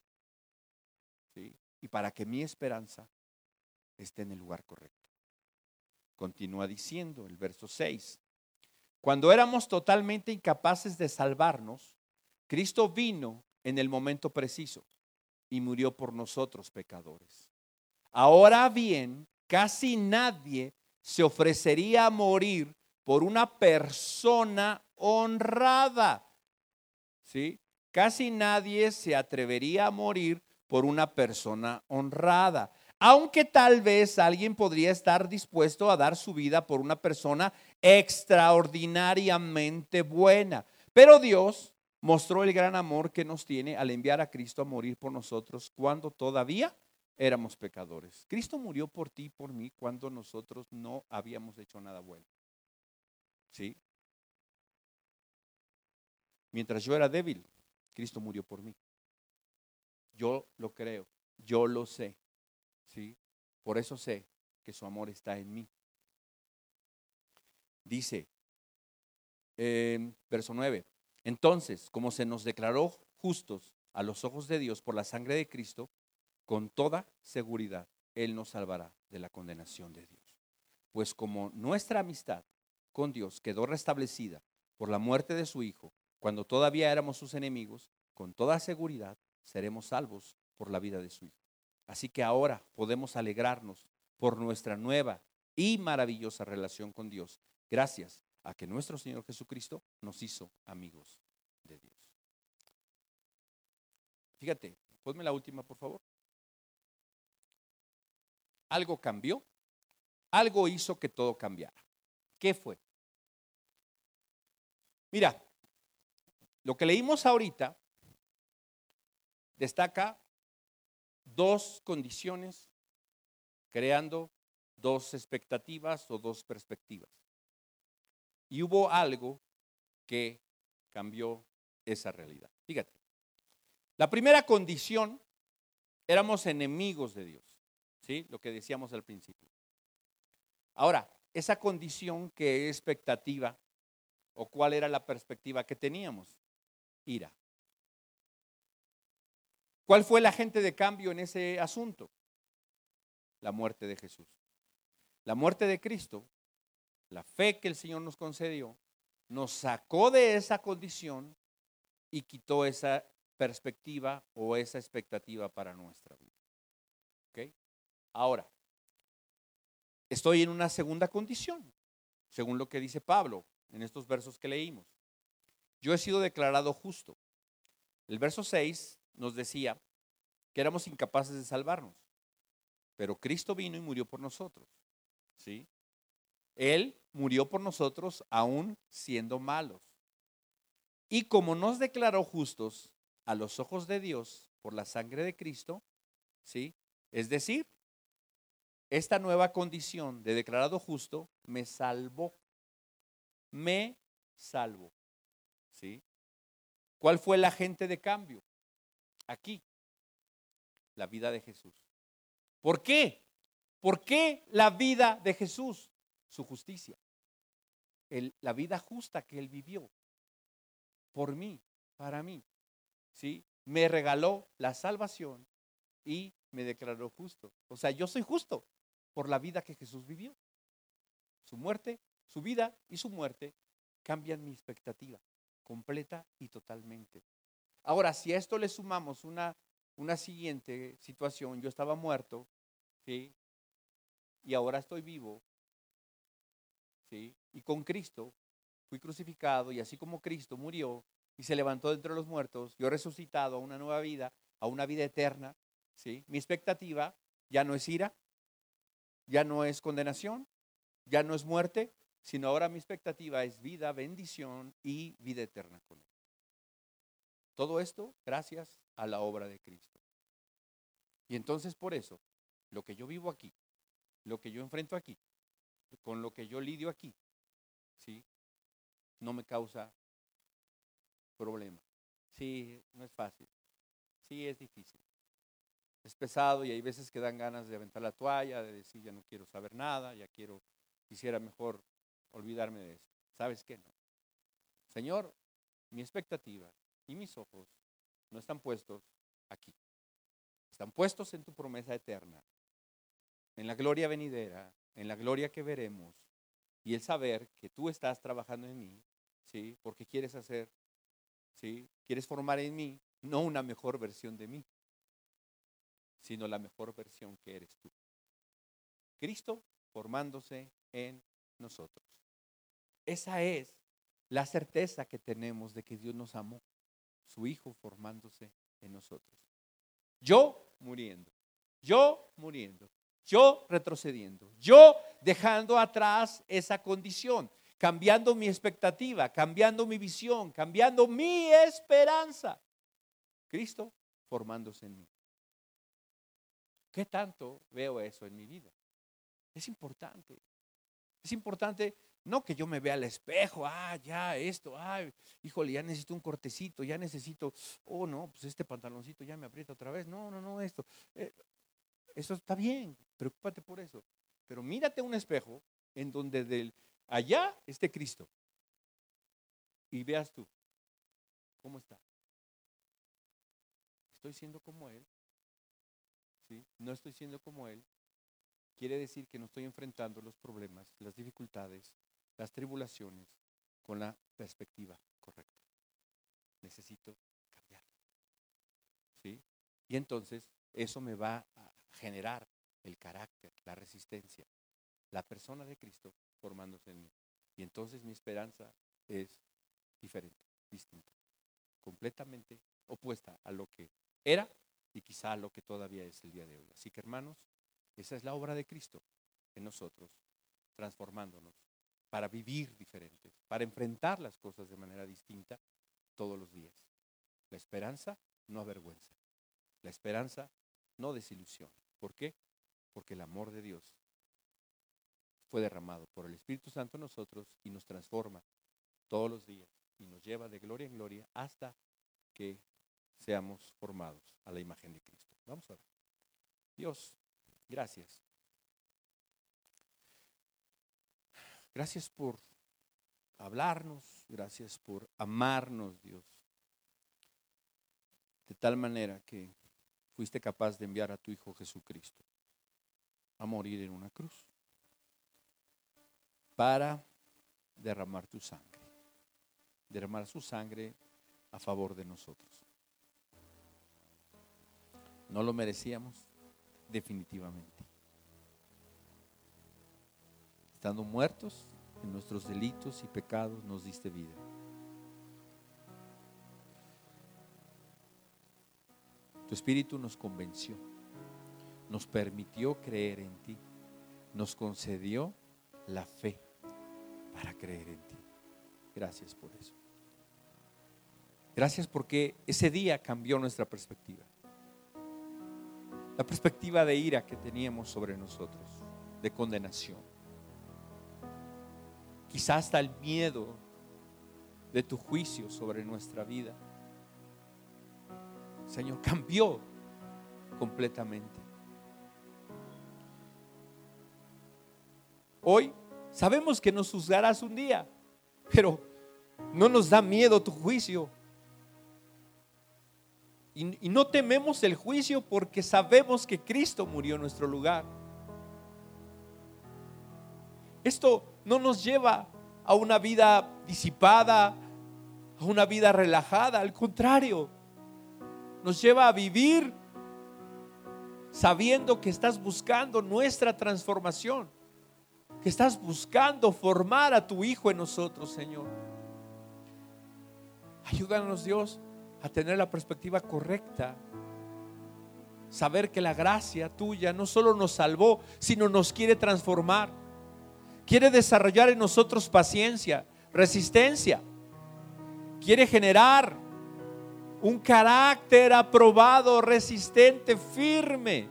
¿sí? y para que mi esperanza esté en el lugar correcto. Continúa diciendo el verso 6, cuando éramos totalmente incapaces de salvarnos, Cristo vino en el momento preciso y murió por nosotros pecadores. Ahora bien, casi nadie se ofrecería a morir por una persona honrada. ¿Sí? Casi nadie se atrevería a morir por una persona honrada. Aunque tal vez alguien podría estar dispuesto a dar su vida por una persona extraordinariamente buena. Pero Dios mostró el gran amor que nos tiene al enviar a Cristo a morir por nosotros cuando todavía éramos pecadores. Cristo murió por ti y por mí cuando nosotros no habíamos hecho nada bueno. ¿Sí? Mientras yo era débil, Cristo murió por mí. Yo lo creo, yo lo sé. ¿Sí? Por eso sé que su amor está en mí. Dice, verso 9, entonces, como se nos declaró justos a los ojos de Dios por la sangre de Cristo, con toda seguridad Él nos salvará de la condenación de Dios. Pues como nuestra amistad con Dios quedó restablecida por la muerte de su Hijo, cuando todavía éramos sus enemigos, con toda seguridad seremos salvos por la vida de su Hijo. Así que ahora podemos alegrarnos por nuestra nueva y maravillosa relación con Dios, gracias a que nuestro Señor Jesucristo nos hizo amigos de Dios. Fíjate, ponme la última, por favor. Algo cambió, algo hizo que todo cambiara. ¿Qué fue? Mira, lo que leímos ahorita destaca dos condiciones creando dos expectativas o dos perspectivas. Y hubo algo que cambió esa realidad. Fíjate, la primera condición, éramos enemigos de Dios, ¿sí? Lo que decíamos al principio. Ahora, esa condición que es expectativa ¿O cuál era la perspectiva que teníamos? Ira. ¿Cuál fue el agente de cambio en ese asunto? La muerte de Jesús. La muerte de Cristo, la fe que el Señor nos concedió, nos sacó de esa condición y quitó esa perspectiva o esa expectativa para nuestra vida. ¿Ok? Ahora, estoy en una segunda condición, según lo que dice Pablo en estos versos que leímos. Yo he sido declarado justo. El verso 6 nos decía que éramos incapaces de salvarnos, pero Cristo vino y murió por nosotros. ¿Sí? Él murió por nosotros aún siendo malos. Y como nos declaró justos a los ojos de Dios por la sangre de Cristo, ¿sí? Es decir, esta nueva condición de declarado justo me salvó. Me salvó. ¿Sí? ¿Cuál fue el agente de cambio? Aquí, la vida de Jesús. ¿Por qué? ¿Por qué la vida de Jesús? Su justicia. la vida justa que él vivió. Por mí, para mí. ¿Sí? Me regaló la salvación y me declaró justo. O sea, yo soy justo por la vida que Jesús vivió. Su muerte, su vida y su muerte cambian mi expectativa completa y totalmente. Ahora, si a esto le sumamos una, una siguiente situación, yo estaba muerto, ¿sí? Y ahora estoy vivo, ¿sí? Y con Cristo fui crucificado y así como Cristo murió y se levantó de entre los muertos, yo he resucitado a una nueva vida, a una vida eterna, ¿sí? Mi expectativa ya no es ira, ya no es condenación, ya no es muerte, sino ahora mi expectativa es vida, bendición y vida eterna con Él. Todo esto gracias a la obra de Cristo. Y entonces por eso, lo que yo vivo aquí, lo que yo enfrento aquí, con lo que yo lidio aquí, ¿sí? No me causa problema. Sí, no es fácil. Sí, es difícil. Es pesado y hay veces que dan ganas de aventar la toalla, de decir ya no quiero saber nada, ya quiero, quisiera mejor olvidarme de esto. ¿Sabes qué? No. Señor, mi expectativa y mis ojos no están puestos aquí. Están puestos en tu promesa eterna, en la gloria venidera, en la gloria que veremos y el saber que tú estás trabajando en mí, ¿sí? Porque quieres hacer, ¿sí? Quieres formar en mí no una mejor versión de mí, sino la mejor versión que eres tú. Cristo formándose en nosotros. Esa es la certeza que tenemos de que Dios nos amó, su Hijo formándose en nosotros. Yo muriendo, yo muriendo, yo retrocediendo, yo dejando atrás esa condición, cambiando mi expectativa, cambiando mi visión, cambiando mi esperanza. Cristo formándose en mí. ¿Qué tanto veo eso en mi vida? Es importante. Es importante no que yo me vea al espejo, ah, ya esto, ah, híjole, ya necesito un cortecito, ya necesito, oh no, pues este pantaloncito ya me aprieta otra vez. No, no, no, esto. Eh, eso está bien, preocúpate por eso. Pero mírate un espejo en donde del, allá esté Cristo y veas tú cómo está. ¿Estoy siendo como Él? ¿Sí? ¿No estoy siendo como Él? Quiere decir que no estoy enfrentando los problemas, las dificultades, las tribulaciones con la perspectiva correcta. Necesito cambiar. ¿Sí? Y entonces eso me va a generar el carácter, la resistencia, la persona de Cristo formándose en mí. Y entonces mi esperanza es diferente, distinta, completamente opuesta a lo que era y quizá a lo que todavía es el día de hoy. Así que hermanos, esa es la obra de Cristo en nosotros, transformándonos para vivir diferentes, para enfrentar las cosas de manera distinta todos los días. La esperanza no avergüenza. La esperanza no desilusiona. ¿Por qué? Porque el amor de Dios fue derramado por el Espíritu Santo en nosotros y nos transforma todos los días y nos lleva de gloria en gloria hasta que seamos formados a la imagen de Cristo. Vamos a ver. Dios, gracias. Gracias por hablarnos, gracias por amarnos, Dios. De tal manera que fuiste capaz de enviar a tu Hijo Jesucristo a morir en una cruz para derramar tu sangre. Derramar su sangre a favor de nosotros. No lo merecíamos, definitivamente. Estando muertos en nuestros delitos y pecados, nos diste vida. Tu espíritu nos convenció, nos permitió creer en ti, nos concedió la fe para creer en ti. Gracias por eso. Gracias porque ese día cambió nuestra perspectiva. La perspectiva de ira que teníamos sobre nosotros, de condenación. Quizás hasta el miedo de tu juicio sobre nuestra vida. Señor, cambió completamente. Hoy sabemos que nos juzgarás un día, pero no nos da miedo tu juicio. Y, no tememos el juicio porque sabemos que Cristo murió en nuestro lugar. Esto no nos lleva a una vida disipada, a una vida relajada, al contrario, nos lleva a vivir sabiendo que estás buscando nuestra transformación, que estás buscando formar a tu Hijo en nosotros, Señor. Ayúdanos, Dios, a tener la perspectiva correcta. Saber que la gracia tuya no solo nos salvó, sino nos quiere transformar. Quiere desarrollar en nosotros paciencia, resistencia. Quiere generar un carácter aprobado, resistente, firme.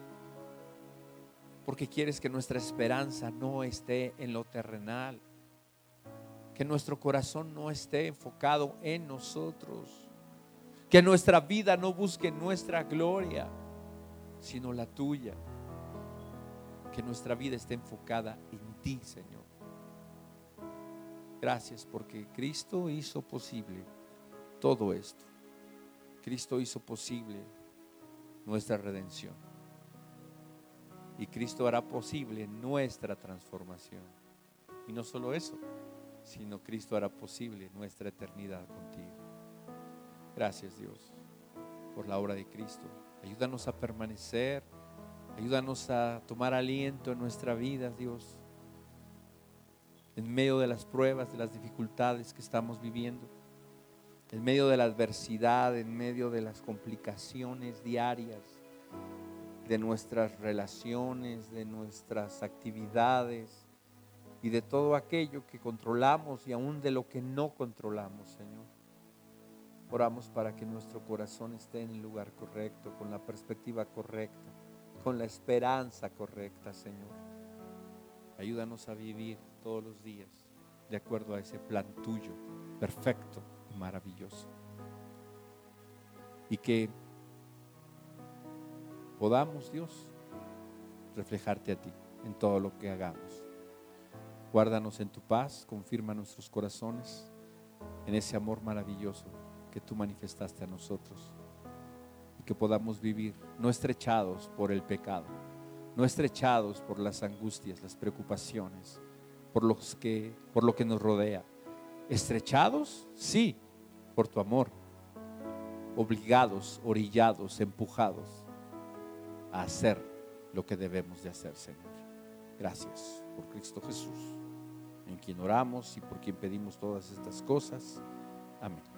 Porque quieres que nuestra esperanza no esté en lo terrenal. Que nuestro corazón no esté enfocado en nosotros que nuestra vida no busque nuestra gloria, sino la tuya. Que nuestra vida esté enfocada en ti, Señor. Gracias porque Cristo hizo posible todo esto. Cristo hizo posible nuestra redención. Y Cristo hará posible nuestra transformación. Y no solo eso, sino Cristo hará posible nuestra eternidad contigo. Gracias Dios por la obra de Cristo. Ayúdanos a permanecer. Ayúdanos a tomar aliento en nuestra vida, Dios. En medio de las pruebas, de las dificultades que estamos viviendo. En medio de la adversidad, en medio de las complicaciones diarias, de nuestras relaciones, de nuestras actividades y de todo aquello que controlamos y aún de lo que no controlamos, Señor. Oramos para que nuestro corazón esté en el lugar correcto, con la perspectiva correcta, con la esperanza correcta, Señor. Ayúdanos a vivir todos los días de acuerdo a ese plan tuyo, perfecto y maravilloso. Y que podamos, Dios, reflejarte a ti en todo lo que hagamos. Guárdanos en tu paz, confirma nuestros corazones en ese amor maravilloso que tú manifestaste a nosotros y que podamos vivir no estrechados por el pecado, no estrechados por las angustias, las preocupaciones, por, los que, por lo que nos rodea. Estrechados, sí, por tu amor, obligados, orillados, empujados a hacer lo que debemos de hacer, Señor. Gracias por Cristo Jesús, en quien oramos y por quien pedimos todas estas cosas. Amén.